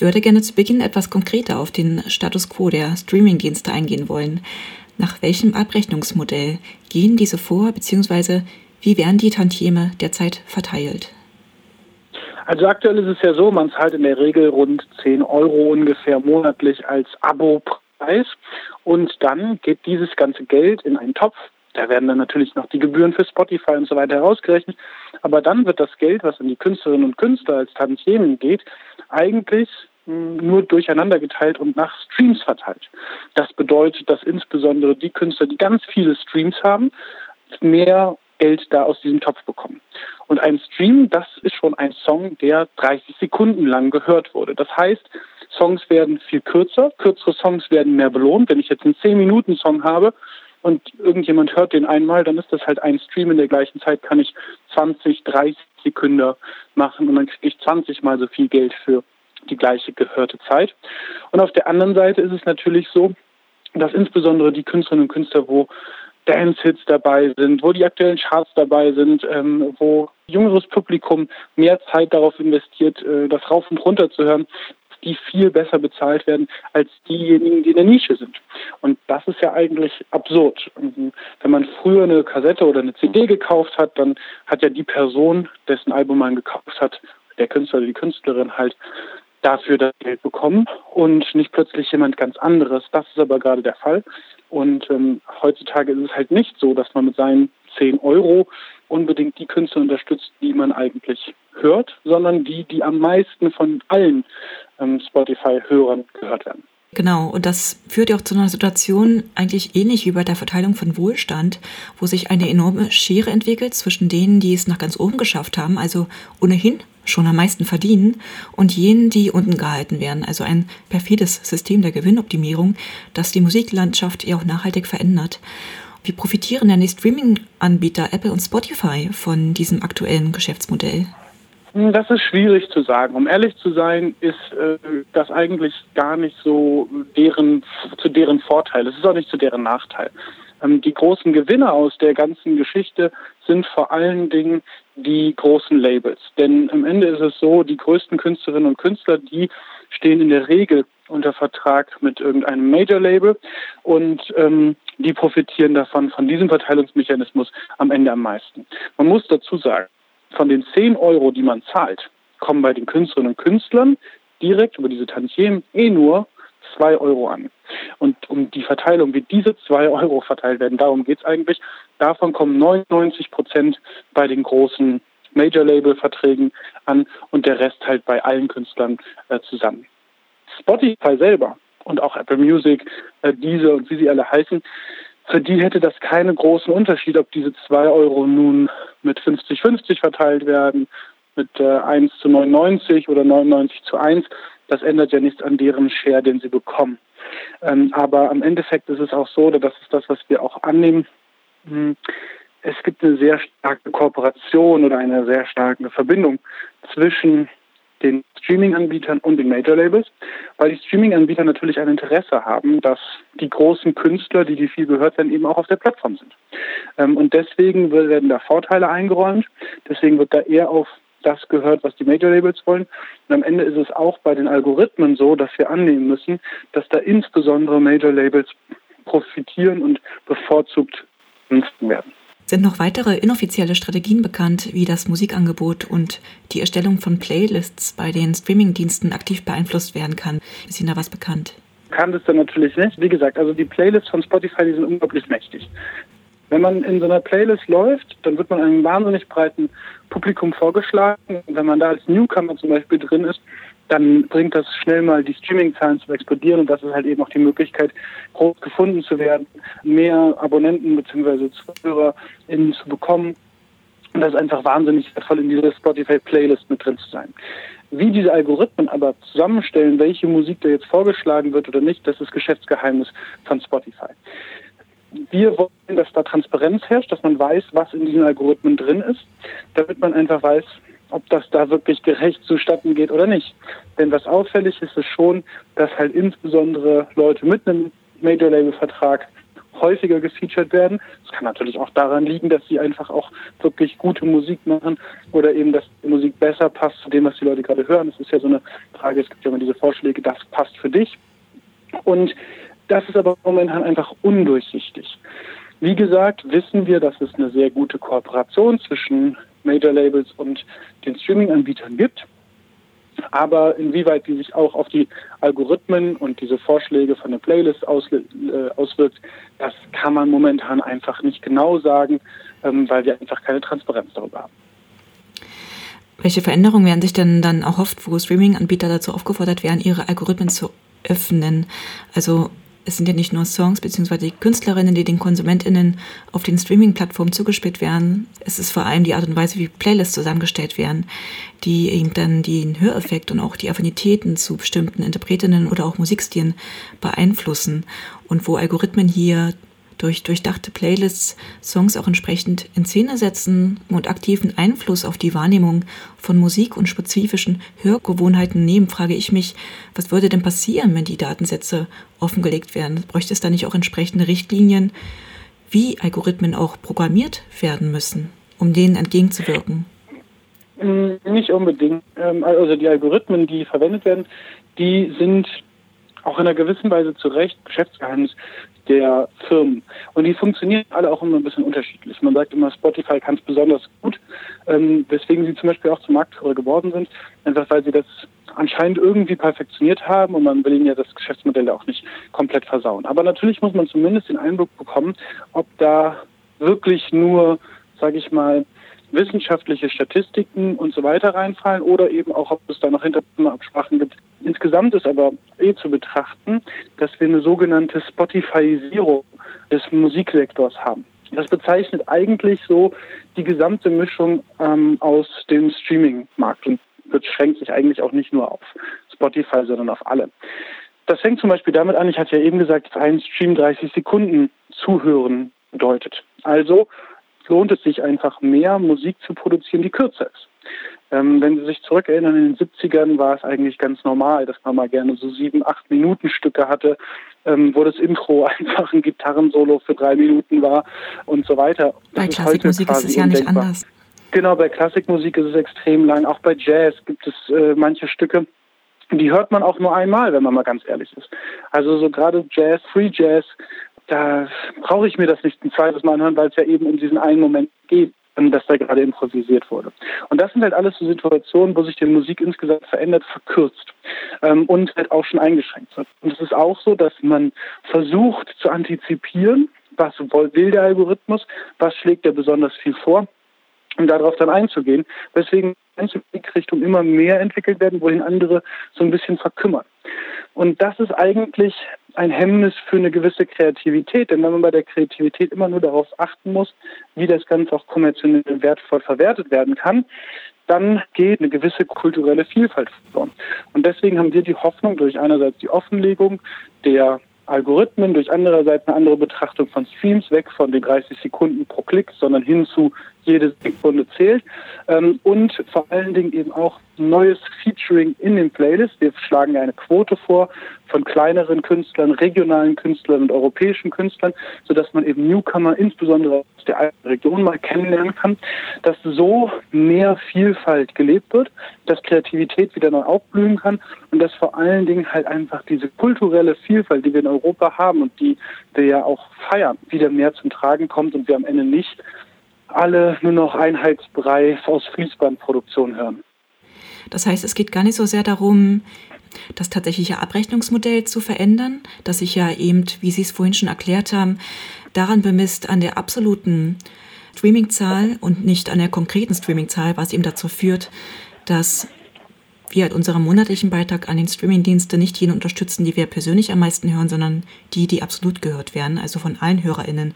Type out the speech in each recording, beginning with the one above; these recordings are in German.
Ich würde gerne zu Beginn etwas konkreter auf den Status quo der Streamingdienste eingehen wollen. Nach welchem Abrechnungsmodell gehen diese vor, beziehungsweise wie werden die Tantieme derzeit verteilt? Also aktuell ist es ja so, man zahlt in der Regel rund 10 Euro ungefähr monatlich als Abo-Preis und dann geht dieses ganze Geld in einen Topf. Da werden dann natürlich noch die Gebühren für Spotify und so weiter herausgerechnet. Aber dann wird das Geld, was an die Künstlerinnen und Künstler als Tantiemen geht, eigentlich nur durcheinander geteilt und nach Streams verteilt. Das bedeutet, dass insbesondere die Künstler, die ganz viele Streams haben, mehr Geld da aus diesem Topf bekommen. Und ein Stream, das ist schon ein Song, der 30 Sekunden lang gehört wurde. Das heißt, Songs werden viel kürzer, kürzere Songs werden mehr belohnt. Wenn ich jetzt einen 10-Minuten-Song habe und irgendjemand hört den einmal, dann ist das halt ein Stream. In der gleichen Zeit kann ich 20, 30 Sekunden machen und dann kriege ich 20 mal so viel Geld für die gleiche gehörte Zeit. Und auf der anderen Seite ist es natürlich so, dass insbesondere die Künstlerinnen und Künstler, wo Dance-Hits dabei sind, wo die aktuellen Charts dabei sind, ähm, wo jüngeres Publikum mehr Zeit darauf investiert, äh, das rauf und runter zu hören, die viel besser bezahlt werden als diejenigen, die in der Nische sind. Und das ist ja eigentlich absurd. Wenn man früher eine Kassette oder eine CD gekauft hat, dann hat ja die Person, dessen Album man gekauft hat, der Künstler oder die Künstlerin halt dafür das Geld bekommen und nicht plötzlich jemand ganz anderes. Das ist aber gerade der Fall. Und ähm, heutzutage ist es halt nicht so, dass man mit seinen 10 Euro unbedingt die Künstler unterstützt, die man eigentlich hört, sondern die, die am meisten von allen ähm, Spotify-Hörern gehört werden. Genau, und das führt ja auch zu einer Situation eigentlich ähnlich wie bei der Verteilung von Wohlstand, wo sich eine enorme Schere entwickelt zwischen denen, die es nach ganz oben geschafft haben, also ohnehin schon am meisten verdienen, und jenen, die unten gehalten werden. Also ein perfides System der Gewinnoptimierung, das die Musiklandschaft ja auch nachhaltig verändert. Wie profitieren denn die Streaming-Anbieter Apple und Spotify von diesem aktuellen Geschäftsmodell? Das ist schwierig zu sagen. Um ehrlich zu sein, ist äh, das eigentlich gar nicht so deren, zu deren Vorteil. Es ist auch nicht zu deren Nachteil. Ähm, die großen Gewinner aus der ganzen Geschichte sind vor allen Dingen die großen Labels. Denn am Ende ist es so, die größten Künstlerinnen und Künstler, die stehen in der Regel unter Vertrag mit irgendeinem Major-Label und ähm, die profitieren davon, von diesem Verteilungsmechanismus am Ende am meisten. Man muss dazu sagen, von den 10 Euro, die man zahlt, kommen bei den Künstlerinnen und Künstlern direkt über diese Tantiemen eh nur 2 Euro an. Und um die Verteilung, wie diese 2 Euro verteilt werden, darum geht es eigentlich. Davon kommen 99 Prozent bei den großen Major-Label-Verträgen an und der Rest halt bei allen Künstlern äh, zusammen. Spotify selber und auch Apple Music, äh, diese und wie sie alle heißen, für die hätte das keinen großen Unterschied, ob diese 2 Euro nun mit 50-50 verteilt werden, mit äh, 1 zu 99 oder 99 zu 1. Das ändert ja nichts an deren Share, den sie bekommen. Ähm, aber am Endeffekt ist es auch so, oder das ist das, was wir auch annehmen, hm, es gibt eine sehr starke Kooperation oder eine sehr starke Verbindung zwischen den Streaming-Anbietern und den Major-Labels, weil die Streaming-Anbieter natürlich ein Interesse haben, dass die großen Künstler, die die viel gehört werden, eben auch auf der Plattform sind. Ähm, und deswegen werden da Vorteile eingeräumt, deswegen wird da eher auf das gehört, was die Major-Labels wollen. Und am Ende ist es auch bei den Algorithmen so, dass wir annehmen müssen, dass da insbesondere Major-Labels profitieren und bevorzugt werden. Sind noch weitere inoffizielle Strategien bekannt, wie das Musikangebot und die Erstellung von Playlists bei den Streamingdiensten aktiv beeinflusst werden kann? Ist Ihnen da was bekannt? Kann das dann natürlich nicht. Wie gesagt, also die Playlists von Spotify, die sind unglaublich mächtig. Wenn man in so einer Playlist läuft, dann wird man einem wahnsinnig breiten Publikum vorgeschlagen. Wenn man da als Newcomer zum Beispiel drin ist, dann bringt das schnell mal die Streaming-Zahlen zu explodieren und das ist halt eben auch die Möglichkeit, groß gefunden zu werden, mehr Abonnenten bzw. ZuhörerInnen zu bekommen. Und das ist einfach wahnsinnig wertvoll, in dieser Spotify-Playlist mit drin zu sein. Wie diese Algorithmen aber zusammenstellen, welche Musik da jetzt vorgeschlagen wird oder nicht, das ist Geschäftsgeheimnis von Spotify. Wir wollen, dass da Transparenz herrscht, dass man weiß, was in diesen Algorithmen drin ist, damit man einfach weiß, ob das da wirklich gerecht zustatten geht oder nicht. Denn was auffällig ist, ist schon, dass halt insbesondere Leute mit einem Major-Label-Vertrag häufiger gefeatured werden. Es kann natürlich auch daran liegen, dass sie einfach auch wirklich gute Musik machen oder eben, dass die Musik besser passt zu dem, was die Leute gerade hören. Das ist ja so eine Frage, es gibt ja immer diese Vorschläge, das passt für dich. Und das ist aber momentan einfach undurchsichtig. Wie gesagt, wissen wir, dass es eine sehr gute Kooperation zwischen Major Labels und den Streaming-Anbietern gibt. Aber inwieweit die sich auch auf die Algorithmen und diese Vorschläge von der Playlist äh, auswirkt, das kann man momentan einfach nicht genau sagen, ähm, weil wir einfach keine Transparenz darüber haben. Welche Veränderungen werden sich denn dann erhofft, wo Streaming-Anbieter dazu aufgefordert werden, ihre Algorithmen zu öffnen? Also es sind ja nicht nur Songs bzw. die Künstlerinnen, die den KonsumentInnen auf den Streaming-Plattformen zugespielt werden. Es ist vor allem die Art und Weise, wie Playlists zusammengestellt werden, die eben dann den Höreffekt und auch die Affinitäten zu bestimmten Interpretinnen oder auch Musikstilen beeinflussen und wo Algorithmen hier durch durchdachte Playlists Songs auch entsprechend in Szene setzen und aktiven Einfluss auf die Wahrnehmung von Musik und spezifischen Hörgewohnheiten nehmen, frage ich mich, was würde denn passieren, wenn die Datensätze offengelegt werden? Bräuchte es da nicht auch entsprechende Richtlinien, wie Algorithmen auch programmiert werden müssen, um denen entgegenzuwirken? Mm, nicht unbedingt. Ähm, also die Algorithmen, die verwendet werden, die sind auch in einer gewissen Weise zu Recht Geschäftsgeheimnis der Firmen. Und die funktionieren alle auch immer ein bisschen unterschiedlich. Man sagt immer, Spotify kann es besonders gut, ähm, weswegen sie zum Beispiel auch zum Marktführer geworden sind, einfach weil sie das anscheinend irgendwie perfektioniert haben und man will ihnen ja das Geschäftsmodell auch nicht komplett versauen. Aber natürlich muss man zumindest den Eindruck bekommen, ob da wirklich nur, sage ich mal, wissenschaftliche Statistiken und so weiter reinfallen oder eben auch, ob es da noch Hintergrundabsprachen gibt. Insgesamt ist aber eh zu betrachten, dass wir eine sogenannte Spotifyisierung des Musiksektors haben. Das bezeichnet eigentlich so die gesamte Mischung ähm, aus dem Streaming-Markt und beschränkt sich eigentlich auch nicht nur auf Spotify, sondern auf alle. Das fängt zum Beispiel damit an, ich hatte ja eben gesagt, ein Stream 30 Sekunden zuhören bedeutet. Also lohnt es sich einfach mehr Musik zu produzieren, die kürzer ist. Ähm, wenn Sie sich zurückerinnern, in den 70ern war es eigentlich ganz normal, dass man mal gerne so sieben, acht Minuten Stücke hatte, ähm, wo das Intro einfach ein Gitarrensolo für drei Minuten war und so weiter. Das bei Klassikmusik ist, ist es ja nicht anders. Genau, bei Klassikmusik ist es extrem lang. Auch bei Jazz gibt es äh, manche Stücke, die hört man auch nur einmal, wenn man mal ganz ehrlich ist. Also so gerade Jazz, Free Jazz, da brauche ich mir das nicht ein zweites Mal anhören, weil es ja eben um diesen einen Moment geht, dass da gerade improvisiert wurde. Und das sind halt alles so Situationen, wo sich die Musik insgesamt verändert, verkürzt ähm, und halt auch schon eingeschränkt wird. Und es ist auch so, dass man versucht zu antizipieren, was will der Algorithmus, was schlägt er besonders viel vor um darauf dann einzugehen, weswegen manche Musikrichtungen immer mehr entwickelt werden, wohin andere so ein bisschen verkümmern. Und das ist eigentlich ein Hemmnis für eine gewisse Kreativität, denn wenn man bei der Kreativität immer nur darauf achten muss, wie das Ganze auch kommerziell wertvoll verwertet werden kann, dann geht eine gewisse kulturelle Vielfalt verloren. Und deswegen haben wir die Hoffnung durch einerseits die Offenlegung der Algorithmen, durch andererseits eine andere Betrachtung von Streams, weg von den 30 Sekunden pro Klick, sondern hin zu jede Sekunde zählt. Ähm, und vor allen Dingen eben auch neues Featuring in den Playlists. Wir schlagen eine Quote vor von kleineren Künstlern, regionalen Künstlern und europäischen Künstlern, sodass man eben Newcomer insbesondere aus der alten Region mal kennenlernen kann, dass so mehr Vielfalt gelebt wird, dass Kreativität wieder neu aufblühen kann und dass vor allen Dingen halt einfach diese kulturelle Vielfalt, die wir in Europa haben und die wir ja auch feiern, wieder mehr zum Tragen kommt und wir am Ende nicht alle nur noch Einheitsbrei aus Fließbandproduktion hören. Das heißt, es geht gar nicht so sehr darum, das tatsächliche Abrechnungsmodell zu verändern, das sich ja eben, wie Sie es vorhin schon erklärt haben, daran bemisst an der absoluten Streamingzahl und nicht an der konkreten Streamingzahl, was eben dazu führt, dass wir halt unseren monatlichen Beitrag an den Streamingdienste nicht jene unterstützen, die wir persönlich am meisten hören, sondern die, die absolut gehört werden, also von allen HörerInnen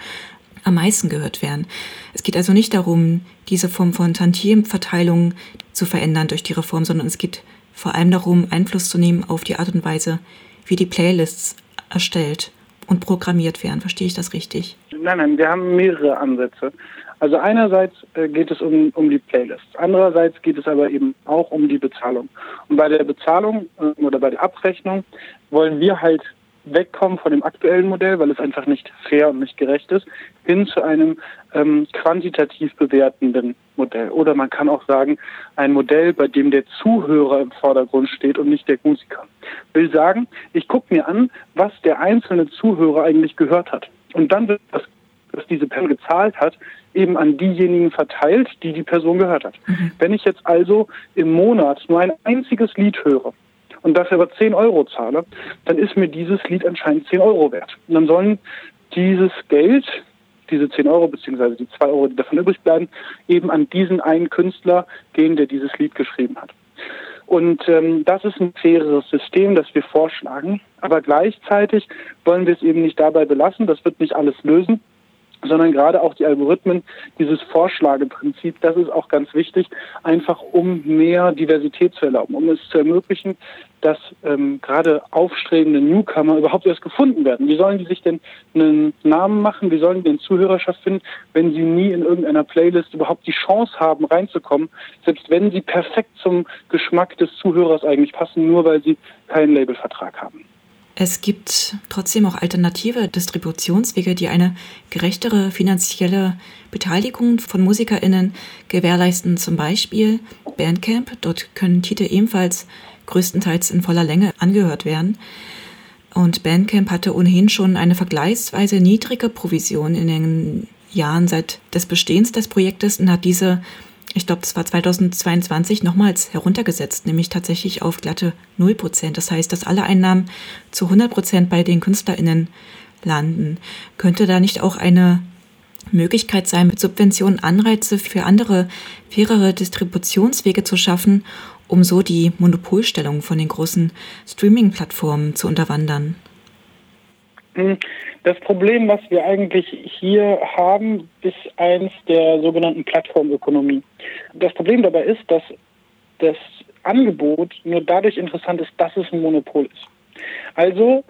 am meisten gehört werden. Es geht also nicht darum, diese Form von Tantiemverteilung zu verändern durch die Reform, sondern es geht vor allem darum, Einfluss zu nehmen auf die Art und Weise, wie die Playlists erstellt und programmiert werden. Verstehe ich das richtig? Nein, nein, wir haben mehrere Ansätze. Also einerseits äh, geht es um, um die Playlists, andererseits geht es aber eben auch um die Bezahlung. Und bei der Bezahlung äh, oder bei der Abrechnung wollen wir halt, wegkommen von dem aktuellen Modell, weil es einfach nicht fair und nicht gerecht ist, hin zu einem ähm, quantitativ bewertenden Modell. Oder man kann auch sagen, ein Modell, bei dem der Zuhörer im Vordergrund steht und nicht der Musiker. Will sagen, ich gucke mir an, was der einzelne Zuhörer eigentlich gehört hat. Und dann wird das, was diese Person gezahlt hat, eben an diejenigen verteilt, die die Person gehört hat. Mhm. Wenn ich jetzt also im Monat nur ein einziges Lied höre und dafür aber 10 Euro zahle, dann ist mir dieses Lied anscheinend 10 Euro wert. Und dann sollen dieses Geld, diese 10 Euro beziehungsweise die 2 Euro, die davon übrig bleiben, eben an diesen einen Künstler gehen, der dieses Lied geschrieben hat. Und ähm, das ist ein faireres System, das wir vorschlagen. Aber gleichzeitig wollen wir es eben nicht dabei belassen. Das wird nicht alles lösen sondern gerade auch die Algorithmen, dieses Vorschlageprinzip, das ist auch ganz wichtig, einfach um mehr Diversität zu erlauben, um es zu ermöglichen, dass ähm, gerade aufstrebende Newcomer überhaupt erst gefunden werden. Wie sollen die sich denn einen Namen machen? Wie sollen die denn Zuhörerschaft finden, wenn sie nie in irgendeiner Playlist überhaupt die Chance haben, reinzukommen, selbst wenn sie perfekt zum Geschmack des Zuhörers eigentlich passen, nur weil sie keinen Labelvertrag haben? Es gibt trotzdem auch alternative Distributionswege, die eine gerechtere finanzielle Beteiligung von MusikerInnen gewährleisten. Zum Beispiel Bandcamp. Dort können Titel ebenfalls größtenteils in voller Länge angehört werden. Und Bandcamp hatte ohnehin schon eine vergleichsweise niedrige Provision in den Jahren seit des Bestehens des Projektes und hat diese ich glaube, das war 2022 nochmals heruntergesetzt, nämlich tatsächlich auf glatte 0 Prozent. Das heißt, dass alle Einnahmen zu 100 Prozent bei den KünstlerInnen landen. Könnte da nicht auch eine Möglichkeit sein, mit Subventionen Anreize für andere, fairere Distributionswege zu schaffen, um so die Monopolstellung von den großen Streaming-Plattformen zu unterwandern? Das Problem, was wir eigentlich hier haben, ist eins der sogenannten Plattformökonomie. Das Problem dabei ist, dass das Angebot nur dadurch interessant ist, dass es ein Monopol ist. Also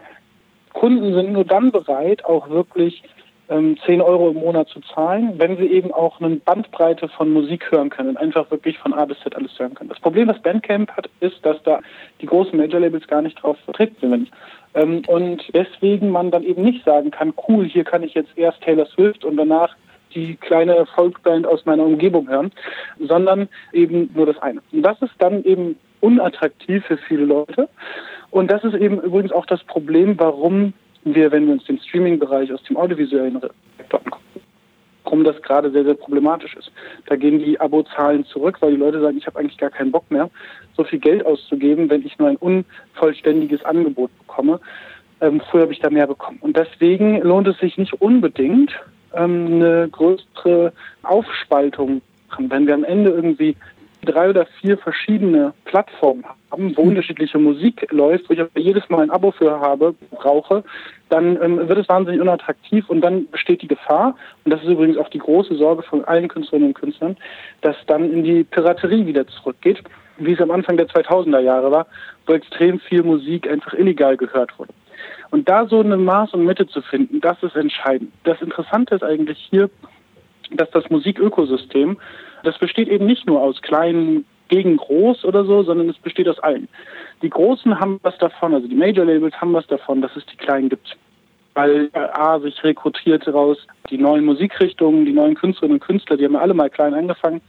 Kunden sind nur dann bereit, auch wirklich ähm, 10 Euro im Monat zu zahlen, wenn sie eben auch eine Bandbreite von Musik hören können und einfach wirklich von A bis Z alles hören können. Das Problem, was Bandcamp hat, ist, dass da die großen Major-Labels gar nicht drauf vertreten sind. Ähm, und deswegen man dann eben nicht sagen kann, cool, hier kann ich jetzt erst Taylor Swift und danach die kleine Folkband aus meiner Umgebung hören, sondern eben nur das eine. Und das ist dann eben unattraktiv für viele Leute. Und das ist eben übrigens auch das Problem, warum wir, wenn wir uns den Streaming-Bereich aus dem audiovisuellen Sektor angucken, warum das gerade sehr, sehr problematisch ist. Da gehen die Abozahlen zurück, weil die Leute sagen, ich habe eigentlich gar keinen Bock mehr, so viel Geld auszugeben, wenn ich nur ein unvollständiges Angebot bekomme. Ähm, früher habe ich da mehr bekommen. Und deswegen lohnt es sich nicht unbedingt, ähm, eine größere Aufspaltung machen. Wenn wir am Ende irgendwie drei oder vier verschiedene Plattformen haben, wo mhm. unterschiedliche Musik läuft, wo ich jedes Mal ein Abo für habe, brauche, dann ähm, wird es wahnsinnig unattraktiv und dann besteht die Gefahr, und das ist übrigens auch die große Sorge von allen Künstlerinnen und Künstlern, dass dann in die Piraterie wieder zurückgeht, wie es am Anfang der 2000er Jahre war, wo extrem viel Musik einfach illegal gehört wurde. Und da so eine Maß und Mitte zu finden, das ist entscheidend. Das Interessante ist eigentlich hier, dass das Musikökosystem das besteht eben nicht nur aus kleinen gegen groß oder so, sondern es besteht aus allen. Die Großen haben was davon, also die Major Labels haben was davon, dass es die Kleinen gibt weil A sich rekrutiert raus, die neuen Musikrichtungen, die neuen Künstlerinnen und Künstler, die haben alle mal klein angefangen.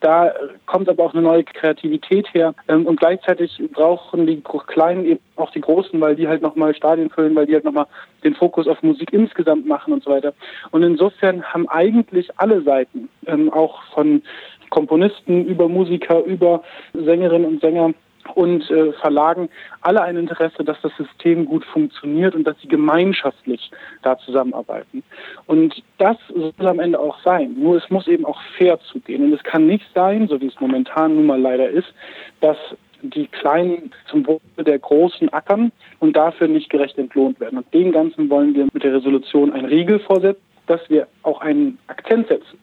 Da kommt aber auch eine neue Kreativität her ähm, und gleichzeitig brauchen die Kleinen eben auch die Großen, weil die halt nochmal Stadien füllen, weil die halt nochmal den Fokus auf Musik insgesamt machen und so weiter. Und insofern haben eigentlich alle Seiten, ähm, auch von Komponisten über Musiker, über Sängerinnen und Sänger, und äh, Verlagen alle ein Interesse, dass das System gut funktioniert und dass sie gemeinschaftlich da zusammenarbeiten. Und das soll am Ende auch sein. Nur es muss eben auch fair zugehen. Und es kann nicht sein, so wie es momentan nun mal leider ist, dass die Kleinen zum Wohle der Großen ackern und dafür nicht gerecht entlohnt werden. Und dem Ganzen wollen wir mit der Resolution einen Riegel vorsetzen, dass wir auch einen Akzent setzen